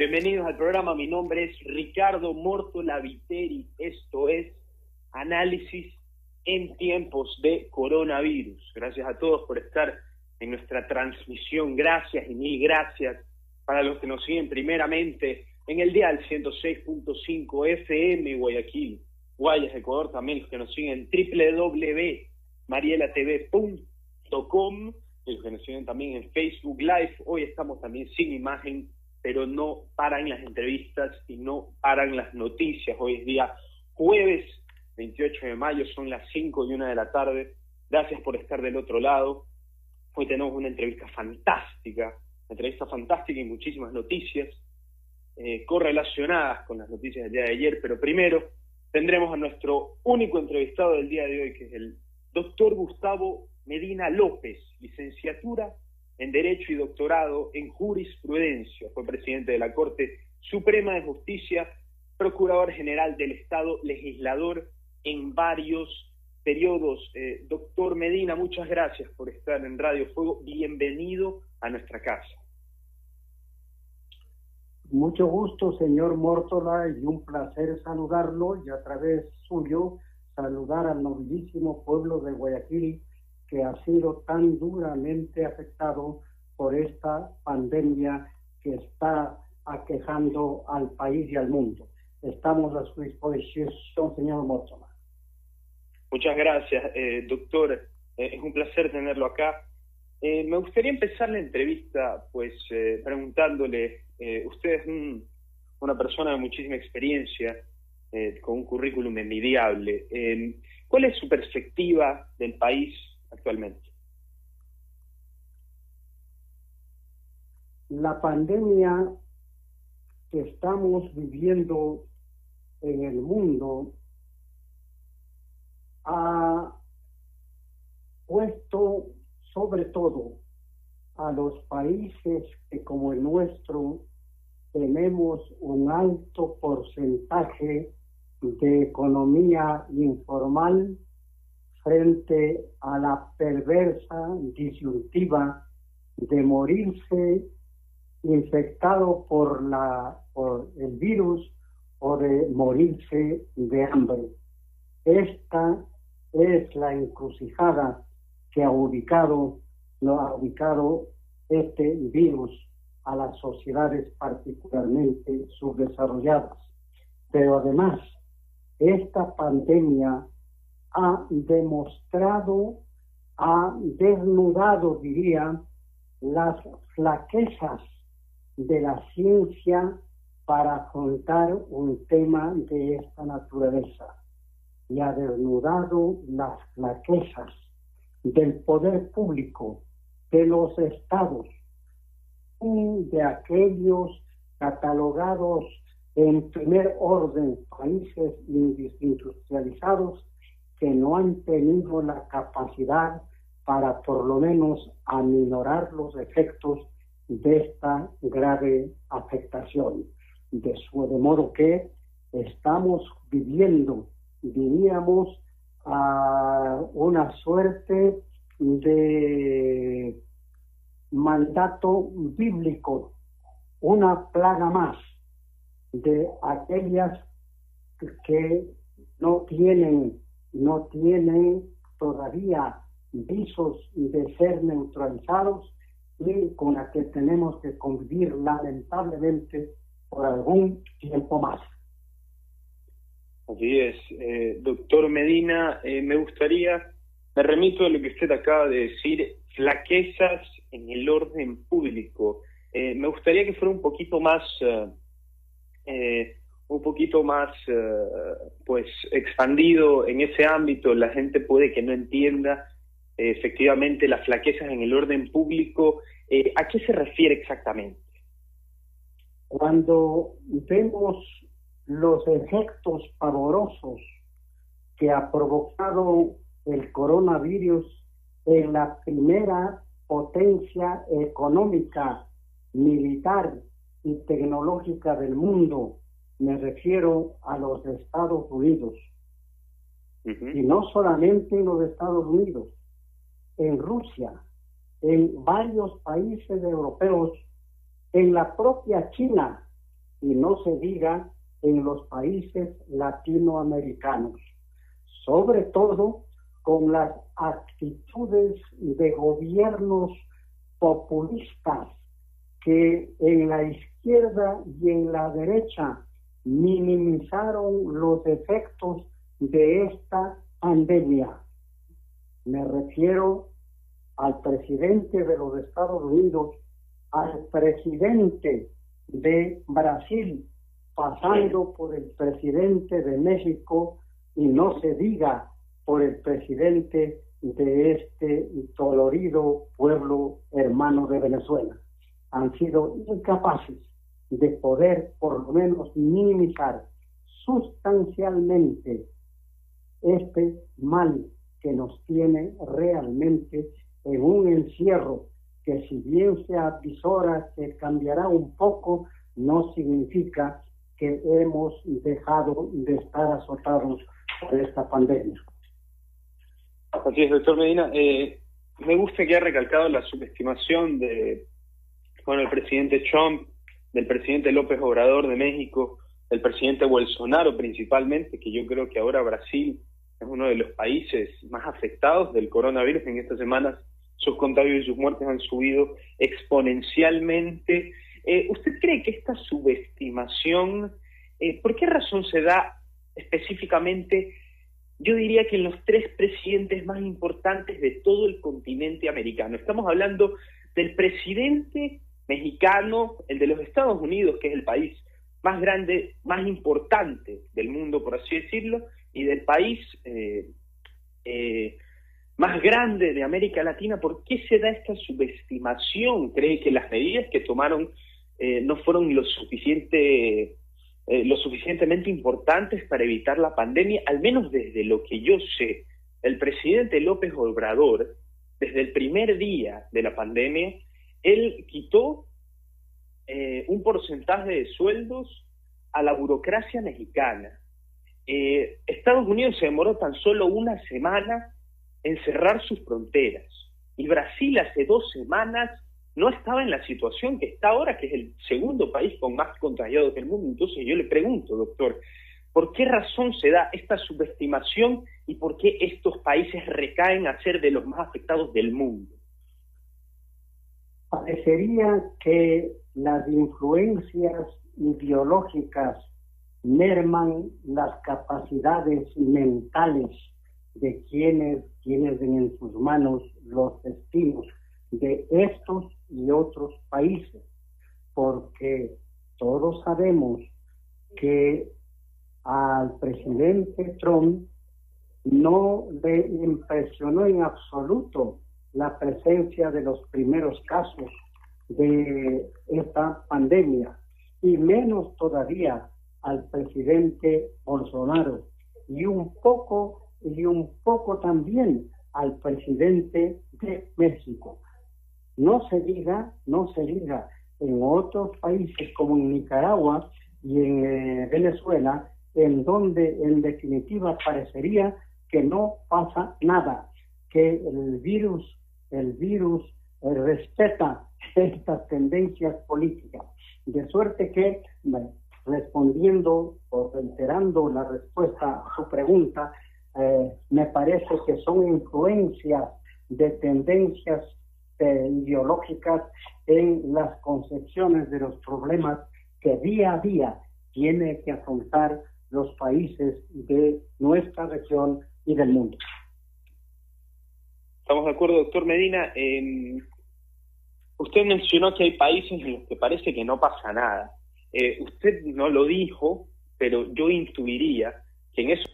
Bienvenidos al programa, mi nombre es Ricardo Mortola Viteri, esto es Análisis en tiempos de coronavirus. Gracias a todos por estar en nuestra transmisión, gracias y mil gracias para los que nos siguen primeramente en el dial 106.5 FM Guayaquil, Guayas, Ecuador, también los que nos siguen en www.marielatv.com, que nos siguen también en Facebook Live, hoy estamos también sin imagen, pero no paran las entrevistas y no paran las noticias, hoy es día jueves 28 de mayo, son las 5 y 1 de la tarde, gracias por estar del otro lado, hoy tenemos una entrevista fantástica, una entrevista fantástica y muchísimas noticias, eh, correlacionadas con las noticias del día de ayer, pero primero tendremos a nuestro único entrevistado del día de hoy, que es el doctor Gustavo Medina López, licenciatura en Derecho y doctorado en Jurisprudencia. Fue presidente de la Corte Suprema de Justicia, procurador general del Estado, legislador en varios periodos. Eh, doctor Medina, muchas gracias por estar en Radio Fuego. Bienvenido a nuestra casa. Mucho gusto, señor Mórtola, y un placer saludarlo y a través suyo saludar al nobilísimo pueblo de Guayaquil que ha sido tan duramente afectado por esta pandemia que está aquejando al país y al mundo. Estamos a su disposición, señor Mórtola. Muchas gracias, eh, doctor. Eh, es un placer tenerlo acá. Eh, me gustaría empezar la entrevista pues preguntándole eh, usted es una persona de muchísima experiencia, eh, con un currículum envidiable. Eh, ¿Cuál es su perspectiva del país actualmente? La pandemia que estamos viviendo en el mundo ha puesto sobre todo a los países que como el nuestro tenemos un alto porcentaje de economía informal frente a la perversa disyuntiva de morirse infectado por la por el virus o de morirse de hambre. Esta es la encrucijada que ha ubicado, lo ha ubicado este virus a las sociedades particularmente subdesarrolladas. Pero además, esta pandemia ha demostrado, ha desnudado, diría, las flaquezas de la ciencia para afrontar un tema de esta naturaleza. Y ha desnudado las flaquezas del poder público, de los estados, de aquellos catalogados en primer orden países industrializados que no han tenido la capacidad para por lo menos aminorar los efectos de esta grave afectación. De, su, de modo que estamos viviendo, diríamos, a una suerte de mandato bíblico, una plaga más de aquellas que no tienen, no tienen todavía visos de ser neutralizados y con la que tenemos que convivir lamentablemente por algún tiempo más. Así es, eh, doctor Medina, eh, me gustaría, me remito a lo que usted acaba de decir, flaquezas en el orden público. Eh, me gustaría que fuera un poquito más, eh, un poquito más, pues, expandido en ese ámbito. La gente puede que no entienda efectivamente las flaquezas en el orden público. ¿A qué se refiere exactamente? Cuando vemos los efectos pavorosos que ha provocado el coronavirus en la primera potencia económica, militar y tecnológica del mundo, me refiero a los Estados Unidos. Y no solamente en los Estados Unidos, en Rusia, en varios países europeos, en la propia China y no se diga en los países latinoamericanos, sobre todo con las actitudes de gobiernos populistas que en la izquierda y en la derecha minimizaron los efectos de esta pandemia. Me refiero al presidente de los Estados Unidos, al presidente de Brasil, pasando por el presidente de México y no se diga por el presidente de este dolorido pueblo hermano de Venezuela. Han sido incapaces de poder por lo menos minimizar sustancialmente este mal que nos tiene realmente en un encierro que si bien se avisora que cambiará un poco, no significa que hemos dejado de estar azotados por esta pandemia. Así es, doctor Medina. Eh, me gusta que ha recalcado la subestimación de con el presidente Trump, del presidente López Obrador de México, del presidente Bolsonaro principalmente, que yo creo que ahora Brasil es uno de los países más afectados del coronavirus. En estas semanas sus contagios y sus muertes han subido exponencialmente. Eh, ¿Usted cree que esta subestimación, eh, por qué razón se da específicamente, yo diría que en los tres presidentes más importantes de todo el continente americano? Estamos hablando del presidente mexicano, el de los Estados Unidos, que es el país más grande, más importante del mundo, por así decirlo, y del país eh, eh, más grande de América Latina, ¿por qué se da esta subestimación? ¿Cree que las medidas que tomaron eh, no fueron lo suficiente lo suficientemente importantes para evitar la pandemia, al menos desde lo que yo sé, el presidente López Obrador, desde el primer día de la pandemia, él quitó un porcentaje de sueldos a la burocracia mexicana. Eh, Estados Unidos se demoró tan solo una semana en cerrar sus fronteras y Brasil hace dos semanas no estaba en la situación que está ahora, que es el segundo país con más contagiados del mundo. Entonces yo le pregunto, doctor, ¿por qué razón se da esta subestimación y por qué estos países recaen a ser de los más afectados del mundo? Parecería que las influencias ideológicas merman las capacidades mentales de quienes tienen en sus manos los destinos de estos y otros países, porque todos sabemos que al presidente Trump no le impresionó en absoluto la presencia de los primeros casos de esta pandemia y menos todavía al presidente Bolsonaro y un poco y un poco también al presidente de México. No se diga, no se diga en otros países como en Nicaragua y en eh, Venezuela, en donde en definitiva parecería que no pasa nada, que el virus, el virus respeta estas tendencias políticas. De suerte que respondiendo o reiterando la respuesta a su pregunta, eh, me parece que son influencias de tendencias eh, ideológicas en las concepciones de los problemas que día a día tiene que afrontar los países de nuestra región y del mundo. Estamos de acuerdo, doctor Medina. usted mencionó que hay países en los que parece que no pasa nada. Eh, usted no lo dijo, pero yo intuiría que en esos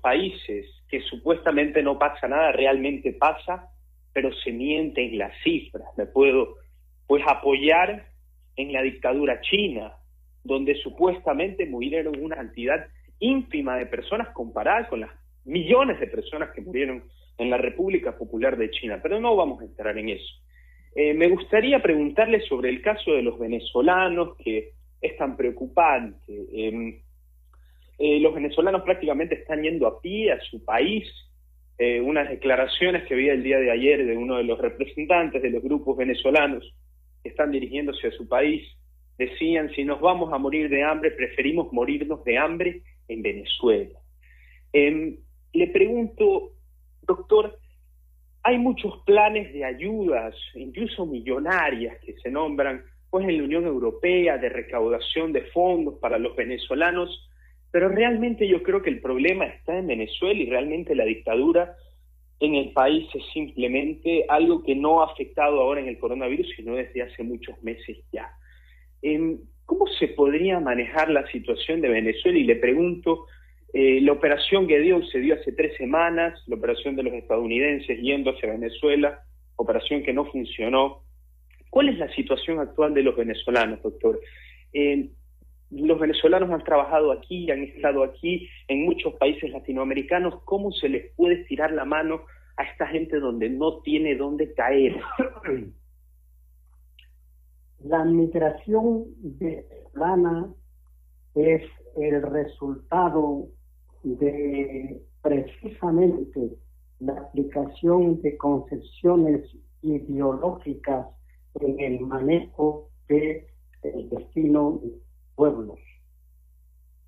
países que supuestamente no pasa nada, realmente pasa, pero se mienten las cifras. Me puedo pues apoyar en la dictadura china, donde supuestamente murieron una cantidad ínfima de personas comparada con las millones de personas que murieron en la República Popular de China. Pero no vamos a entrar en eso. Eh, me gustaría preguntarle sobre el caso de los venezolanos, que es tan preocupante. Em, eh, los venezolanos prácticamente están yendo a pie a su país. Eh, unas declaraciones que vi el día de ayer de uno de los representantes de los grupos venezolanos están dirigiéndose a su país decían, si nos vamos a morir de hambre, preferimos morirnos de hambre en Venezuela. Em, le pregunto, doctor, hay muchos planes de ayudas, incluso millonarias, que se nombran pues en la Unión Europea de recaudación de fondos para los venezolanos, pero realmente yo creo que el problema está en Venezuela y realmente la dictadura en el país es simplemente algo que no ha afectado ahora en el coronavirus, sino desde hace muchos meses ya. Em, ¿Cómo se podría manejar la situación de Venezuela? Y le pregunto, eh, la operación Gedeon se dio hace tres semanas, la operación de los estadounidenses yendo hacia Venezuela, operación que no funcionó. ¿Cuál es la situación actual de los venezolanos, doctor? Eh, los venezolanos han trabajado aquí, han estado aquí en muchos países latinoamericanos. ¿Cómo se les puede tirar la mano a esta gente donde no tiene dónde caer? La migración venezolana es el resultado de precisamente la aplicación de concepciones ideológicas en el manejo del destino de pueblos.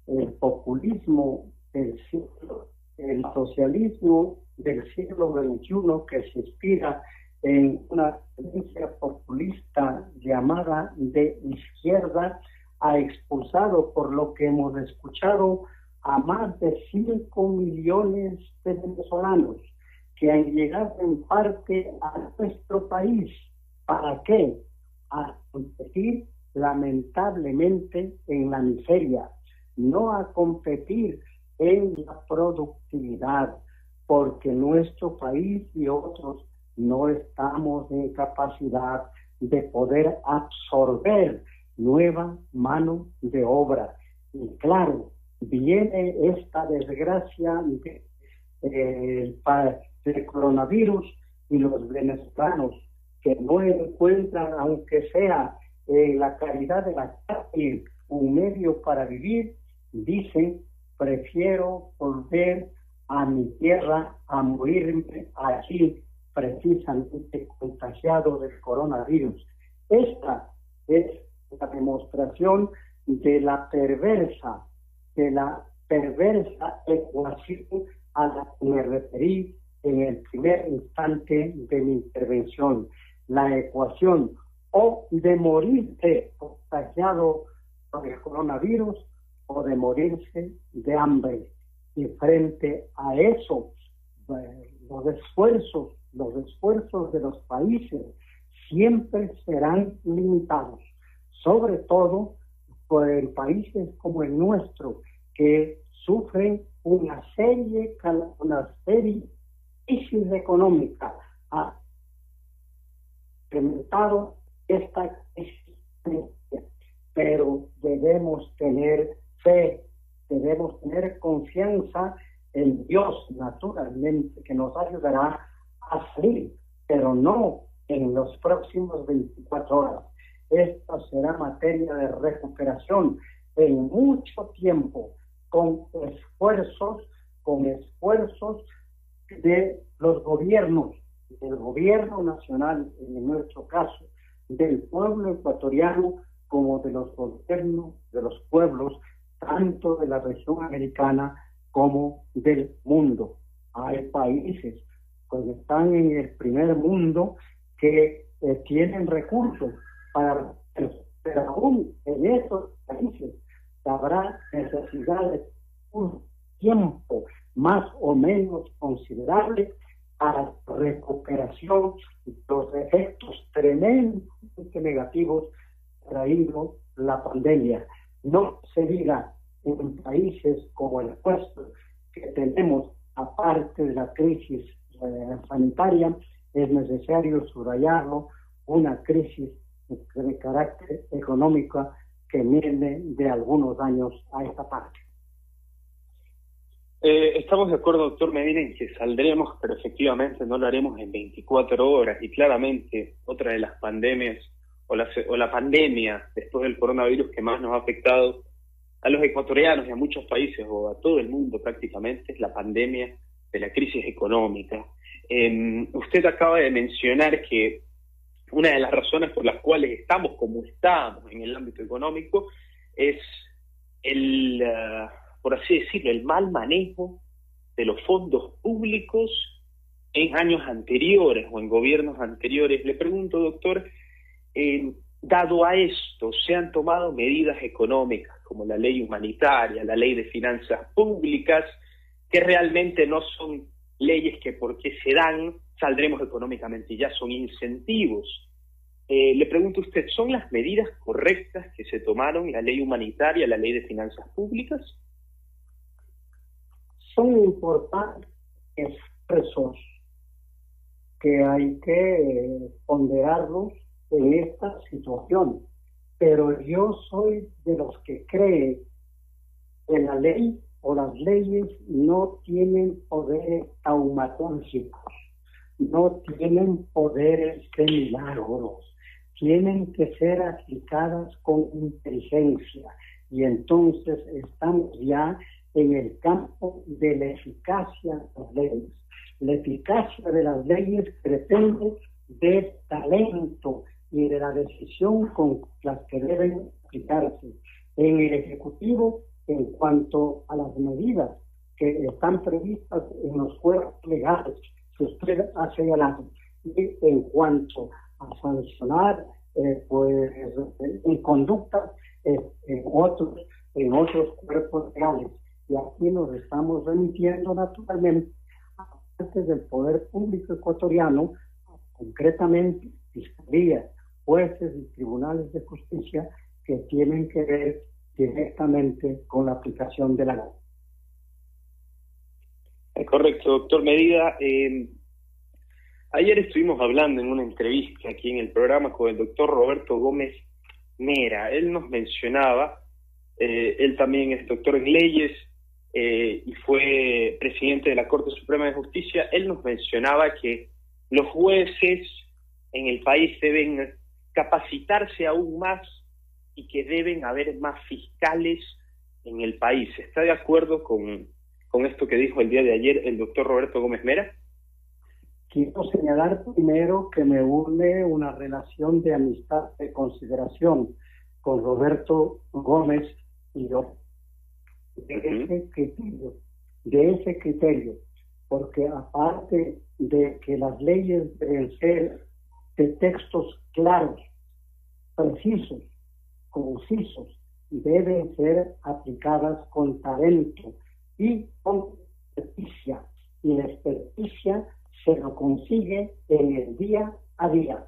El populismo del siglo, el socialismo del siglo XXI que se inspira en una tendencia populista llamada de izquierda, ha expulsado, por lo que hemos escuchado, a más de 5 millones de venezolanos que han llegado en parte a nuestro país. ¿Para qué? A competir lamentablemente en la miseria, no a competir en la productividad, porque nuestro país y otros no estamos en capacidad de poder absorber nueva mano de obra. Y claro, viene esta desgracia eh, del coronavirus y los venezolanos que no encuentran, aunque sea en la calidad de la calle, un medio para vivir, dicen, prefiero volver a mi tierra a morirme allí, precisamente contagiado del coronavirus. Esta es la demostración de la perversa de la perversa ecuación a la que me referí en el primer instante de mi intervención. La ecuación o de morirse contagiado por el coronavirus o de morirse de hambre. Y frente a eso, eh, los esfuerzos, los esfuerzos de los países siempre serán limitados, sobre todo por países como el nuestro, que sufren una serie, una serie crisis económica, ha incrementado esta crisis, pero debemos tener fe, debemos tener confianza en Dios, naturalmente, que nos ayudará a salir, pero no en los próximos 24 horas. Esta será materia de recuperación en mucho tiempo, con esfuerzos, con esfuerzos de los gobiernos, del gobierno nacional, en nuestro caso, del pueblo ecuatoriano, como de los gobiernos de los pueblos, tanto de la región americana como del mundo. Hay países que están en el primer mundo que eh, tienen recursos para, pero aún en esos países habrá necesidad de un tiempo más o menos considerable para recuperación de los efectos negativos traído la pandemia. No se diga en países como el nuestro que tenemos, aparte de la crisis eh, sanitaria, es necesario subrayarlo, una crisis de carácter económico que viene de algunos años a esta parte. Eh, estamos de acuerdo, doctor Medina, en que saldremos, pero efectivamente no lo haremos en 24 horas. Y claramente, otra de las pandemias, o la, o la pandemia después del coronavirus que más nos ha afectado a los ecuatorianos y a muchos países, o a todo el mundo prácticamente, es la pandemia de la crisis económica. Em, usted acaba de mencionar que una de las razones por las cuales estamos como estamos en el ámbito económico es el, eh, por así decirlo, el mal manejo de los fondos públicos en años anteriores o en gobiernos anteriores. Le pregunto, doctor, eh, dado a esto, ¿se han tomado medidas económicas como la ley humanitaria, la ley de finanzas públicas, que realmente no son leyes que porque se dan saldremos económicamente, ya son incentivos. Eh, le pregunto a usted, ¿son las medidas correctas que se tomaron, la ley humanitaria, la ley de finanzas públicas? Son importantes expresos que hay que ponderarlos en esta situación, pero yo soy de los que cree que la ley o las leyes no tienen poderes taumatológicos, no tienen poderes de milagros, tienen que ser aplicadas con inteligencia. Y entonces estamos ya en el campo de la eficacia de las leyes. La eficacia de las leyes pretende del talento y de la decisión con las que deben aplicarse. En el Ejecutivo en cuanto a las medidas que están previstas en los cuerpos legales que usted ha señalado y en cuanto a sancionar eh, pues en conductas eh, en otros en otros cuerpos legales y aquí nos estamos remitiendo naturalmente a parte del poder público ecuatoriano concretamente fiscalía jueces y tribunales de justicia que tienen que ver directamente con la aplicación de la ley. Correcto, doctor Medida. Eh, ayer estuvimos hablando en una entrevista aquí en el programa con el doctor Roberto Gómez Mera. Él nos mencionaba, eh, él también es doctor en leyes eh, y fue presidente de la Corte Suprema de Justicia. Él nos mencionaba que los jueces en el país deben capacitarse aún más y que deben haber más fiscales en el país. ¿Está de acuerdo con, con esto que dijo el día de ayer el doctor Roberto Gómez Mera? Quiero señalar primero que me une una relación de amistad, de consideración con Roberto Gómez y yo. De ese criterio, de ese criterio, porque aparte de que las leyes deben ser de textos claros, precisos, concisos deben ser aplicadas con talento y con experticia. Y la experticia se lo consigue en el día a día,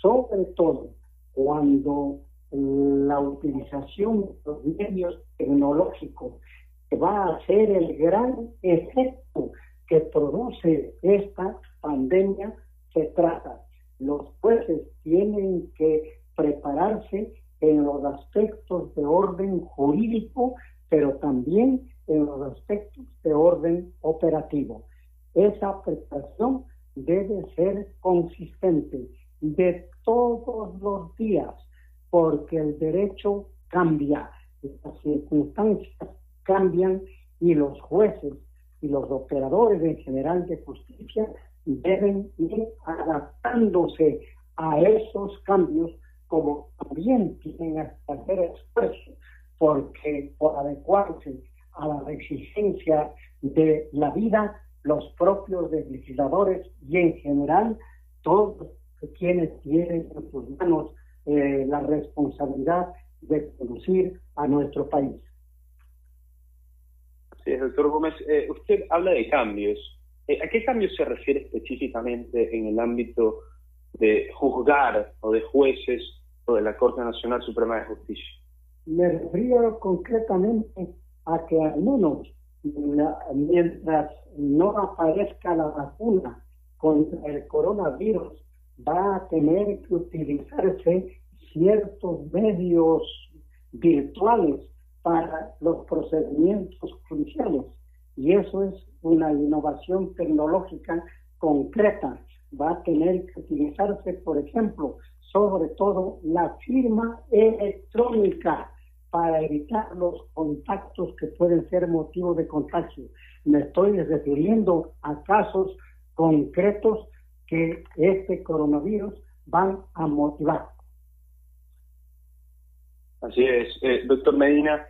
sobre todo cuando la utilización de los medios tecnológicos va a ser el gran efecto que produce esta pandemia se trata. Los jueces tienen que prepararse en los aspectos de orden jurídico, pero también en los aspectos de orden operativo. Esa preparación debe ser consistente de todos los días, porque el derecho cambia, las circunstancias cambian y los jueces y los operadores en general de justicia deben ir adaptándose a esos cambios como también tienen que hacer esfuerzo porque por adecuarse a la exigencia de la vida, los propios legisladores y en general todos quienes tienen en sus manos eh, la responsabilidad de conducir a nuestro país. Sí, doctor Gómez, eh, usted habla de cambios. Eh, ¿A qué cambios se refiere específicamente en el ámbito de juzgar o de jueces o de la Corte Nacional Suprema de Justicia? Me refiero concretamente a que al menos mientras no aparezca la vacuna contra el coronavirus, va a tener que utilizarse ciertos medios virtuales para los procedimientos judiciales. y eso es una innovación tecnológica concreta. Va a tener que utilizarse, por ejemplo, sobre todo la firma electrónica para evitar los contactos que pueden ser motivo de contagio. Me estoy refiriendo a casos concretos que este coronavirus van a motivar. Así es, eh, doctor Medina.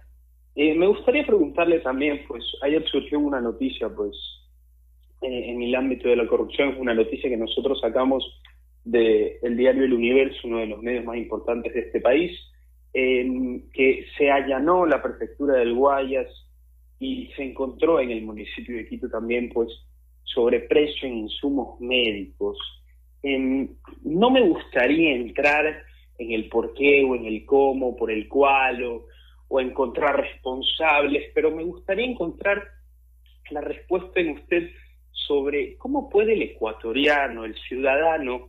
Eh, me gustaría preguntarle también, pues ayer surgió una noticia, pues eh, en el ámbito de la corrupción, una noticia que nosotros sacamos del diario El Universo, uno de los medios más importantes de este país, que se allanó la prefectura del Guayas y se encontró en el municipio de Quito también, pues, sobreprecio en insumos médicos. no me gustaría entrar en el por qué o en el cómo, por el cual o, o encontrar responsables, pero me gustaría encontrar la respuesta en usted sobre cómo puede el ecuatoriano, el ciudadano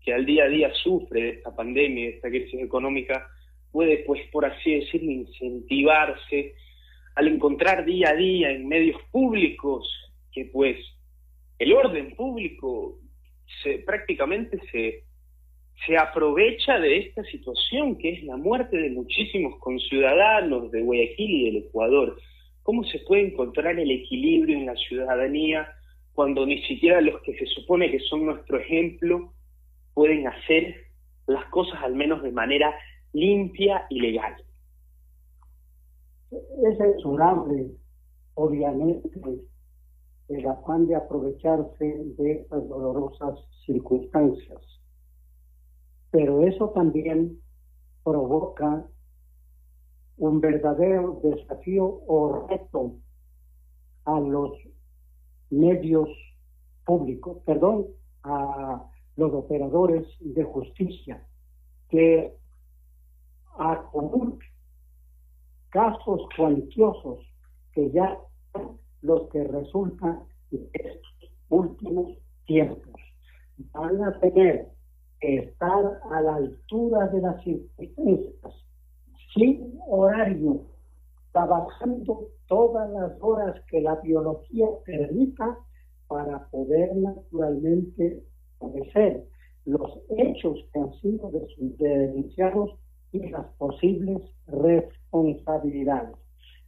que al día a día sufre de esta pandemia, de esta crisis económica, puede, pues, por así decirlo, incentivarse al encontrar día a día en medios públicos que, pues, el orden público se, prácticamente se, se aprovecha de esta situación que es la muerte de muchísimos conciudadanos de Guayaquil y del Ecuador. ¿Cómo se puede encontrar el equilibrio en la ciudadanía cuando ni siquiera los que se supone que son nuestro ejemplo pueden hacer las cosas al menos de manera limpia y legal? Es censurable, obviamente, el afán de aprovecharse de estas dolorosas circunstancias. Pero eso también provoca un verdadero desafío o reto a los medios públicos, perdón, a los operadores de justicia que acumulan casos cuantiosos que ya los que resultan en estos últimos tiempos. Van a tener estar a la altura de las circunstancias, sin horario, trabajando todas las horas que la biología permita para poder naturalmente conocer los hechos que han sido denunciados y las posibles responsabilidades.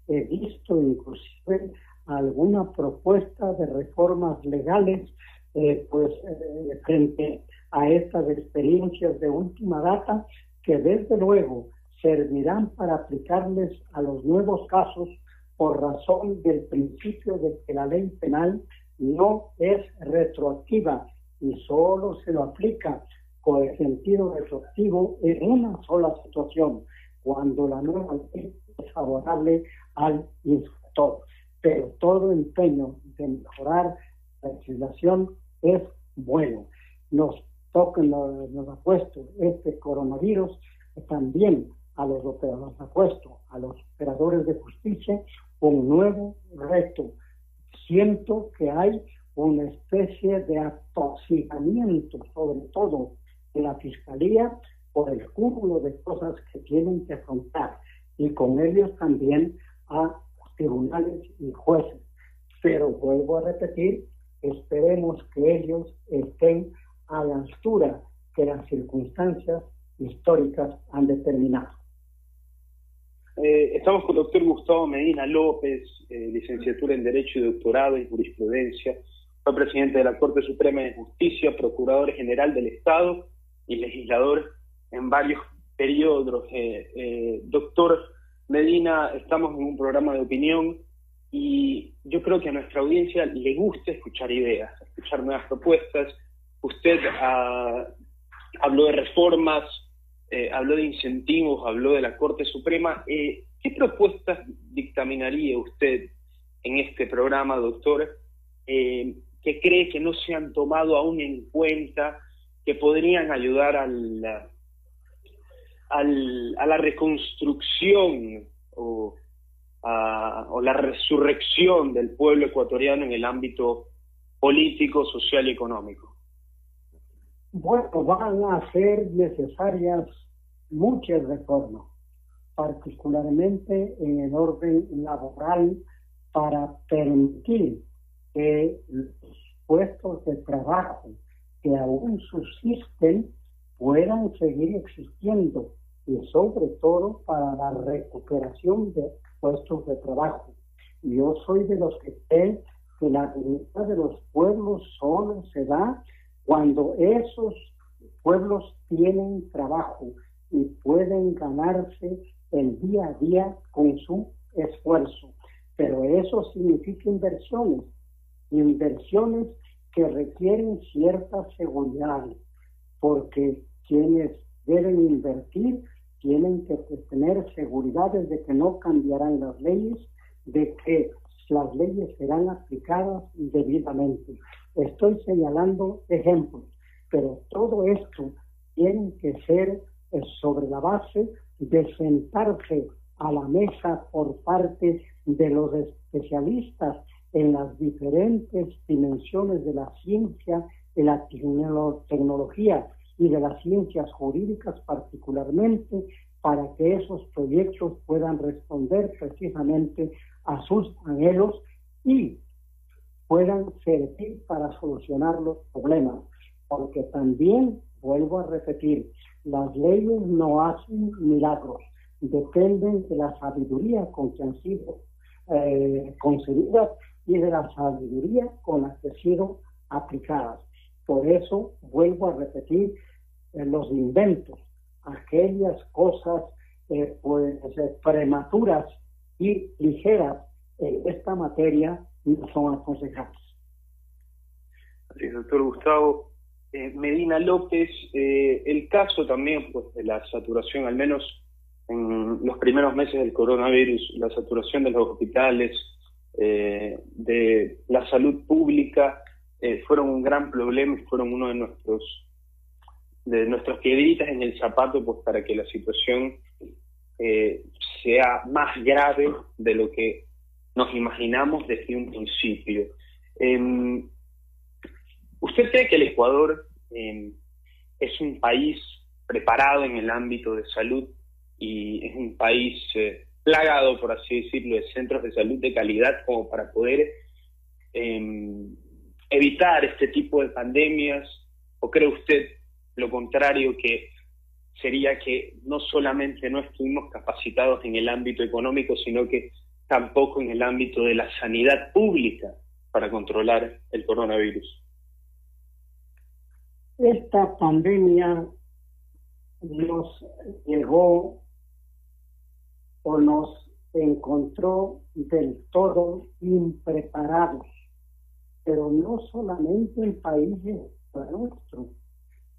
He visto inclusive alguna propuesta de reformas legales eh, pues eh, frente a estas experiencias de última data que desde luego servirán para aplicarles a los nuevos casos por razón del principio de que la ley penal no es retroactiva y solo se lo aplica con el sentido retroactivo en una sola situación, cuando la nueva ley es favorable al inspector. Pero todo empeño de mejorar la legislación es bueno. Nos toca, nos, nos ha puesto este coronavirus también a los operadores, ha puesto a los operadores de justicia un nuevo reto. Siento que hay una especie de atoxicamiento, sobre todo en la fiscalía, por el cúmulo de cosas que tienen que afrontar y con ellos también a tribunales y jueces. Pero vuelvo a repetir, esperemos que ellos estén a la altura que las circunstancias históricas han determinado. Eh, estamos con el doctor Gustavo Medina López, eh, licenciatura en Derecho y doctorado en Jurisprudencia. Fue presidente de la Corte Suprema de Justicia, procurador general del Estado y legislador en varios periodos. Eh, doctor Medina, estamos en un programa de opinión y yo creo que a nuestra audiencia le gusta escuchar ideas, escuchar nuevas propuestas. Usted ah, habló de reformas, eh, habló de incentivos, habló de la Corte Suprema. Eh, ¿Qué propuestas dictaminaría usted en este programa, doctor, eh, que cree que no se han tomado aún en cuenta, que podrían ayudar al, al, a la reconstrucción o o la resurrección del pueblo ecuatoriano en el ámbito político, social y económico? Bueno, van a ser necesarias muchas reformas, particularmente en el orden laboral, para permitir que los puestos de trabajo que aún subsisten puedan seguir existiendo y sobre todo para la recuperación de puestos de trabajo. Yo soy de los que creen que la dignidad de los pueblos solo se da cuando esos pueblos tienen trabajo y pueden ganarse el día a día con su esfuerzo. Pero eso significa inversiones, inversiones que requieren cierta seguridad, porque quienes deben invertir tienen que tener seguridades de que no cambiarán las leyes, de que las leyes serán aplicadas debidamente. Estoy señalando ejemplos, pero todo esto tiene que ser eh, sobre la base de sentarse a la mesa por parte de los especialistas en las diferentes dimensiones de la ciencia, de la tecnología y de las ciencias jurídicas particularmente, para que esos proyectos puedan responder precisamente a sus anhelos y puedan servir para solucionar los problemas. Porque también, vuelvo a repetir, las leyes no hacen milagros, dependen de la sabiduría con que han sido eh, concebidas y de la sabiduría con la que han sido aplicadas. Por eso vuelvo a repetir eh, los inventos, aquellas cosas eh, pues, eh, prematuras y ligeras en esta materia no son aconsejables. Así es, doctor Gustavo. Medina López, el caso también pues, de la saturación, al menos en los primeros meses del coronavirus, la saturación de los hospitales, eh, de la salud pública eh, fueron un gran problema y fueron uno de nuestros de nuestras piedritas en el zapato pues para que la situación eh, sea más grave de lo que nos imaginamos desde un principio. Em, ¿Usted cree que el Ecuador em, es un país preparado en el ámbito de salud y es un país plagado, por así decirlo, de centros de salud de calidad como para poder em, evitar este tipo de pandemias? ¿O cree usted lo contrario, que sería que no solamente no estuvimos capacitados en el ámbito económico, sino que tampoco en el ámbito de la sanidad pública para controlar el coronavirus? Esta pandemia nos llegó o nos encontró del todo impreparados, pero no solamente en países nuestros,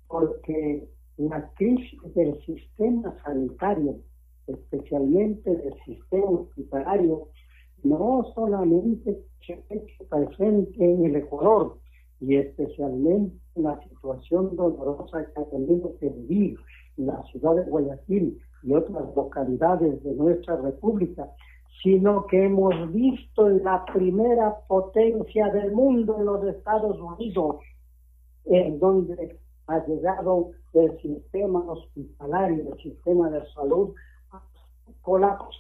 porque la crisis del sistema sanitario, especialmente del sistema hospitalario, no solamente presente en el Ecuador y especialmente en la situación dolorosa que ha tenido que vivir la ciudad de Guayaquil y otras localidades de nuestra república, sino que hemos visto la primera potencia del mundo en los Estados Unidos, en donde ha llegado el sistema hospitalario, el sistema de salud colapso.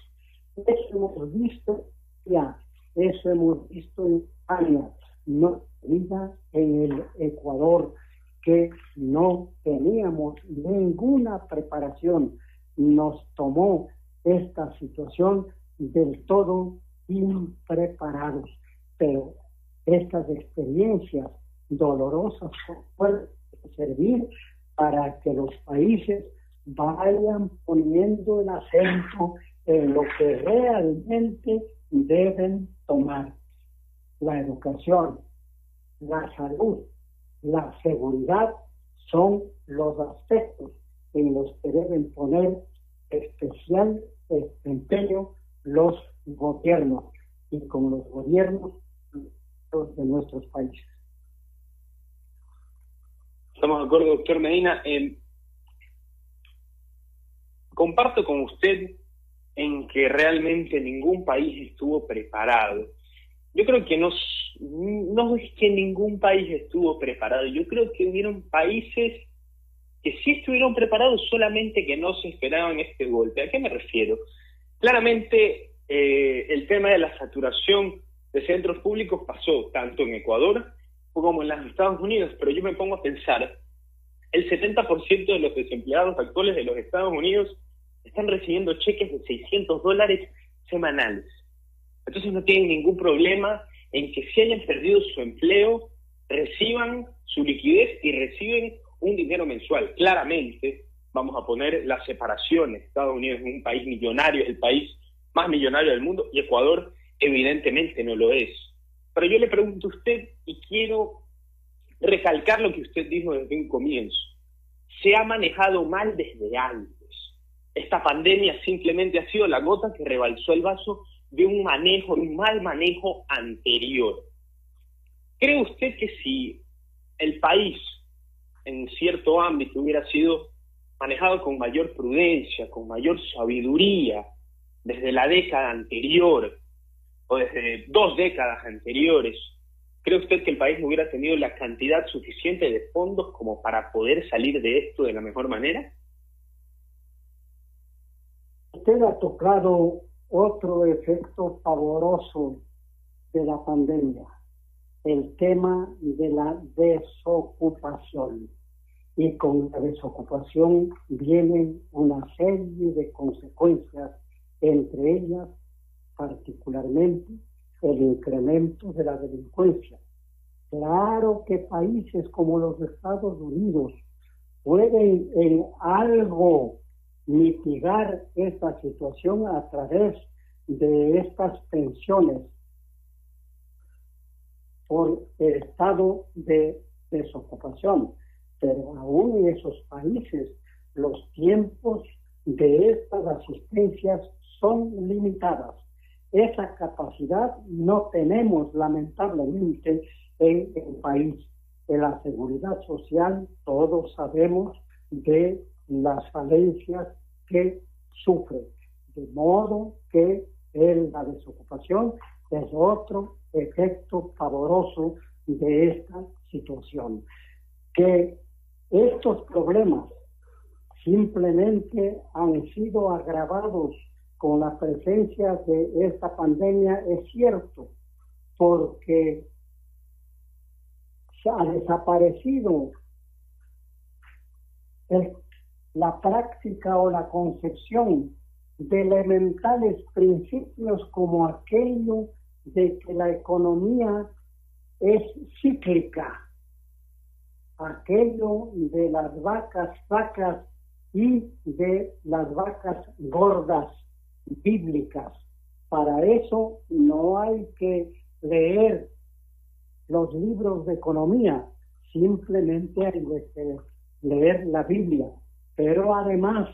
Eso hemos visto ya, eso hemos visto en España, no diga en el Ecuador, que no teníamos ninguna preparación nos tomó esta situación del todo impreparados. Pero estas experiencias dolorosas pueden servir para que los países vayan poniendo el acento en lo que realmente deben tomar. La educación, la salud, la seguridad son los aspectos en los que deben poner especial empeño los gobiernos y con los gobiernos de nuestros países. Estamos de acuerdo, doctor Medina. Eh, comparto con usted en que realmente ningún país estuvo preparado. Yo creo que no, no es que ningún país estuvo preparado, yo creo que hubieron países que sí estuvieron preparados, solamente que no se esperaban este golpe. ¿A qué me refiero? Claramente eh, el tema de la saturación de centros públicos pasó tanto en Ecuador como en los Estados Unidos, pero yo me pongo a pensar, el 70% de los desempleados actuales de los Estados Unidos están recibiendo cheques de 600 dólares semanales. Entonces no tienen ningún problema en que si hayan perdido su empleo, reciban su liquidez y reciben un dinero mensual. Claramente, vamos a poner las separaciones. Estados Unidos es un país millonario, es el país más millonario del mundo y Ecuador evidentemente no lo es. Pero yo le pregunto a usted y quiero recalcar lo que usted dijo desde un comienzo. Se ha manejado mal desde antes. Esta pandemia simplemente ha sido la gota que rebalsó el vaso de un manejo, un mal manejo anterior. ¿Cree usted que si el país en cierto ámbito hubiera sido manejado con mayor prudencia, con mayor sabiduría, desde la década anterior o desde dos décadas anteriores, ¿cree usted que el país hubiera tenido la cantidad suficiente de fondos como para poder salir de esto de la mejor manera? Usted ha tocado otro efecto pavoroso de la pandemia, el tema de la desocupación. Y con la desocupación vienen una serie de consecuencias entre ellas particularmente el incremento de la delincuencia. Claro que países como los Estados Unidos pueden en algo mitigar esta situación a través de estas pensiones por el estado de desocupación. Pero aún en esos países los tiempos de estas asistencias son limitadas. Esa capacidad no tenemos lamentablemente en el país. En la seguridad social todos sabemos de las falencias que sufre. De modo que la desocupación es otro efecto favoroso de esta situación. Que estos problemas simplemente han sido agravados con la presencia de esta pandemia es cierto, porque se ha desaparecido la práctica o la concepción de elementales principios como aquello de que la economía es cíclica, aquello de las vacas vacas y de las vacas gordas bíblicas. Para eso no hay que leer los libros de economía, simplemente hay que leer la Biblia. Pero además,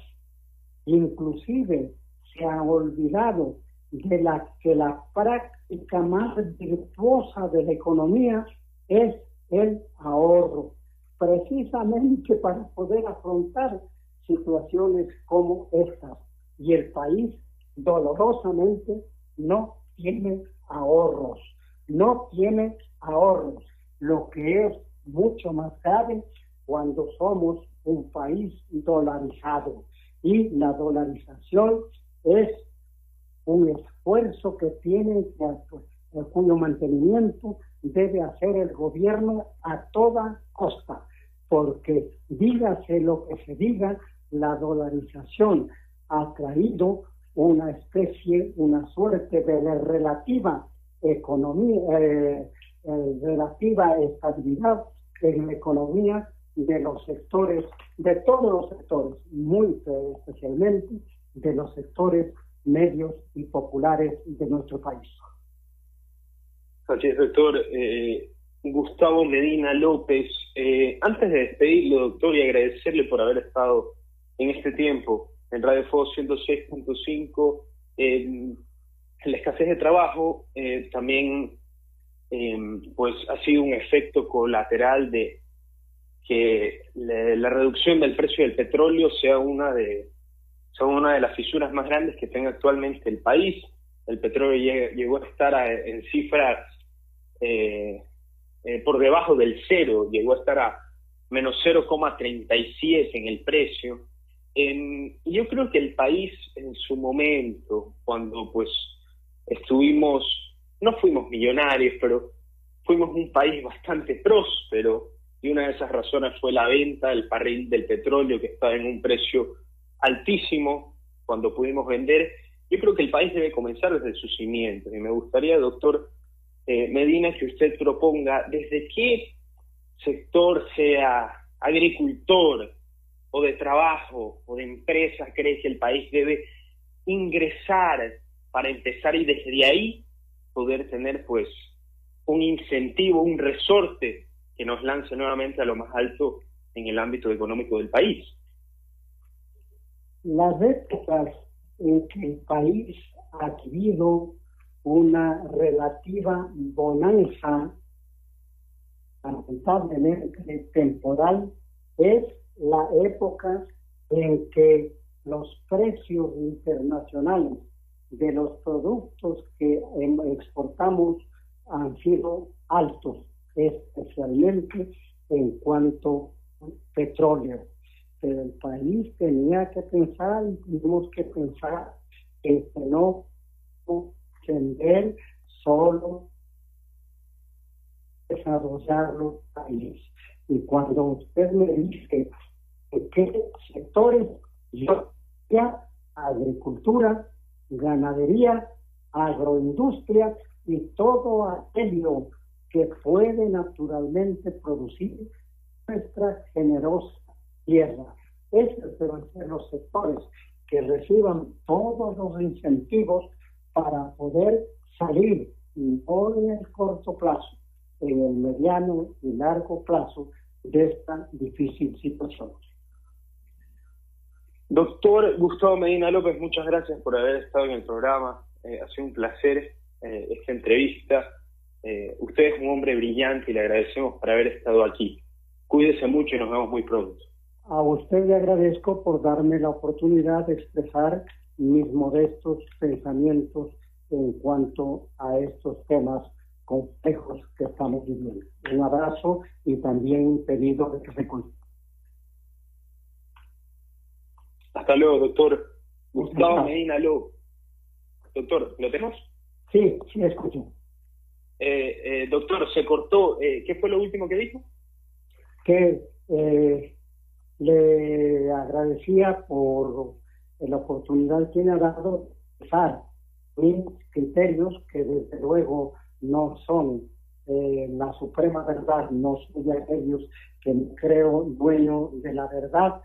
inclusive se ha olvidado de la que la práctica más virtuosa de la economía es el ahorro, precisamente para poder afrontar situaciones como estas. Y el país dolorosamente no tiene ahorros, no tiene ahorros, lo que es mucho más grave cuando somos un país dolarizado. Y la dolarización es un esfuerzo que tiene cuyo mantenimiento debe hacer el gobierno a toda costa, porque dígase lo que se diga, la dolarización ha traído una especie, una suerte de relativa economía, eh, eh, relativa estabilidad en la economía de los sectores, de todos los sectores, muy especialmente de los sectores medios y populares de nuestro país. Así doctor. Eh, Gustavo Medina López, antes de despedirlo, doctor, y agradecerle por haber estado en este tiempo, en Radio Fuego 106.5, eh, la escasez de trabajo eh, también pues ha sido un efecto colateral de que la, reducción del precio del petróleo sea una de son una de las fisuras más grandes que tenga actualmente el país. El petróleo llegó a estar en cifras eh, eh, por debajo del cero, llegó a estar a menos 0,37 en el precio yo creo que el país en su momento, cuando pues estuvimos, no fuimos millonarios, pero fuimos un país bastante próspero y una de esas razones fue la venta del barril del petróleo que estaba en un precio altísimo cuando pudimos vender. Yo creo que el país debe comenzar desde sus cimientos y me gustaría, doctor eh, Medina, que usted proponga desde qué sector, sea agricultor o de trabajo o de empresa, cree que el país debe ingresar para empezar y desde ahí poder tener pues un incentivo, un resorte que nos lance nuevamente a lo más alto en el ámbito económico del país. Las épocas en que el país ha adquirido una relativa bonanza, lamentablemente temporal, es la época en que los precios internacionales de los productos que em, exportamos han sido altos, especialmente en cuanto a petróleo. Pero el país tenía que pensar y tuvimos que pensar en que no vender solo desarrollar los países. Y cuando usted me dice en qué sectores, yo ya agricultura, ganadería, agroindustria, y todo aquello que puede naturalmente producir nuestra generosa tierra. Esos deben ser los sectores que reciban todos los incentivos para poder salir, no en el corto plazo, en el mediano y largo plazo de esta difícil situación. Doctor Gustavo Medina López, muchas gracias por haber estado en el programa. Eh, ha sido un placer eh, esta entrevista. Eh, usted es un hombre brillante y le agradecemos por haber estado aquí. Cuídese mucho y nos vemos muy pronto. A usted le agradezco por darme la oportunidad de expresar mis modestos pensamientos en cuanto a estos temas complejos que estamos viviendo. Un abrazo y también un pedido de que se cuide. Hasta luego, doctor. Gustavo Medina López. Doctor, ¿lo tenemos? Sí, sí, escucho. Eh, eh, doctor, se cortó. Eh, ¿Qué fue lo último que dijo? Que le agradecía por la oportunidad que me ha dado de usar mis criterios, que desde luego no son la suprema verdad, no soy aquellos que creo dueño de la verdad,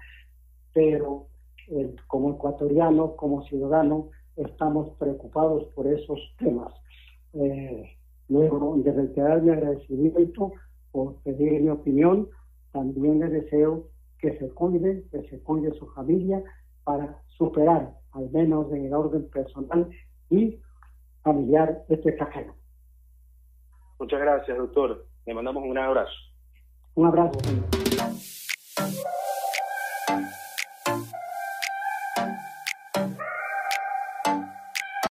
pero como ecuatoriano, como ciudadano, estamos preocupados por esos temas. Eh, luego de reiterar mi agradecimiento por pedir mi opinión, también le deseo que se cuide, que se cuide su familia para superar, al menos en el orden personal y familiar, este extranjero. Muchas gracias, doctor. Le mandamos un gran abrazo. Un abrazo.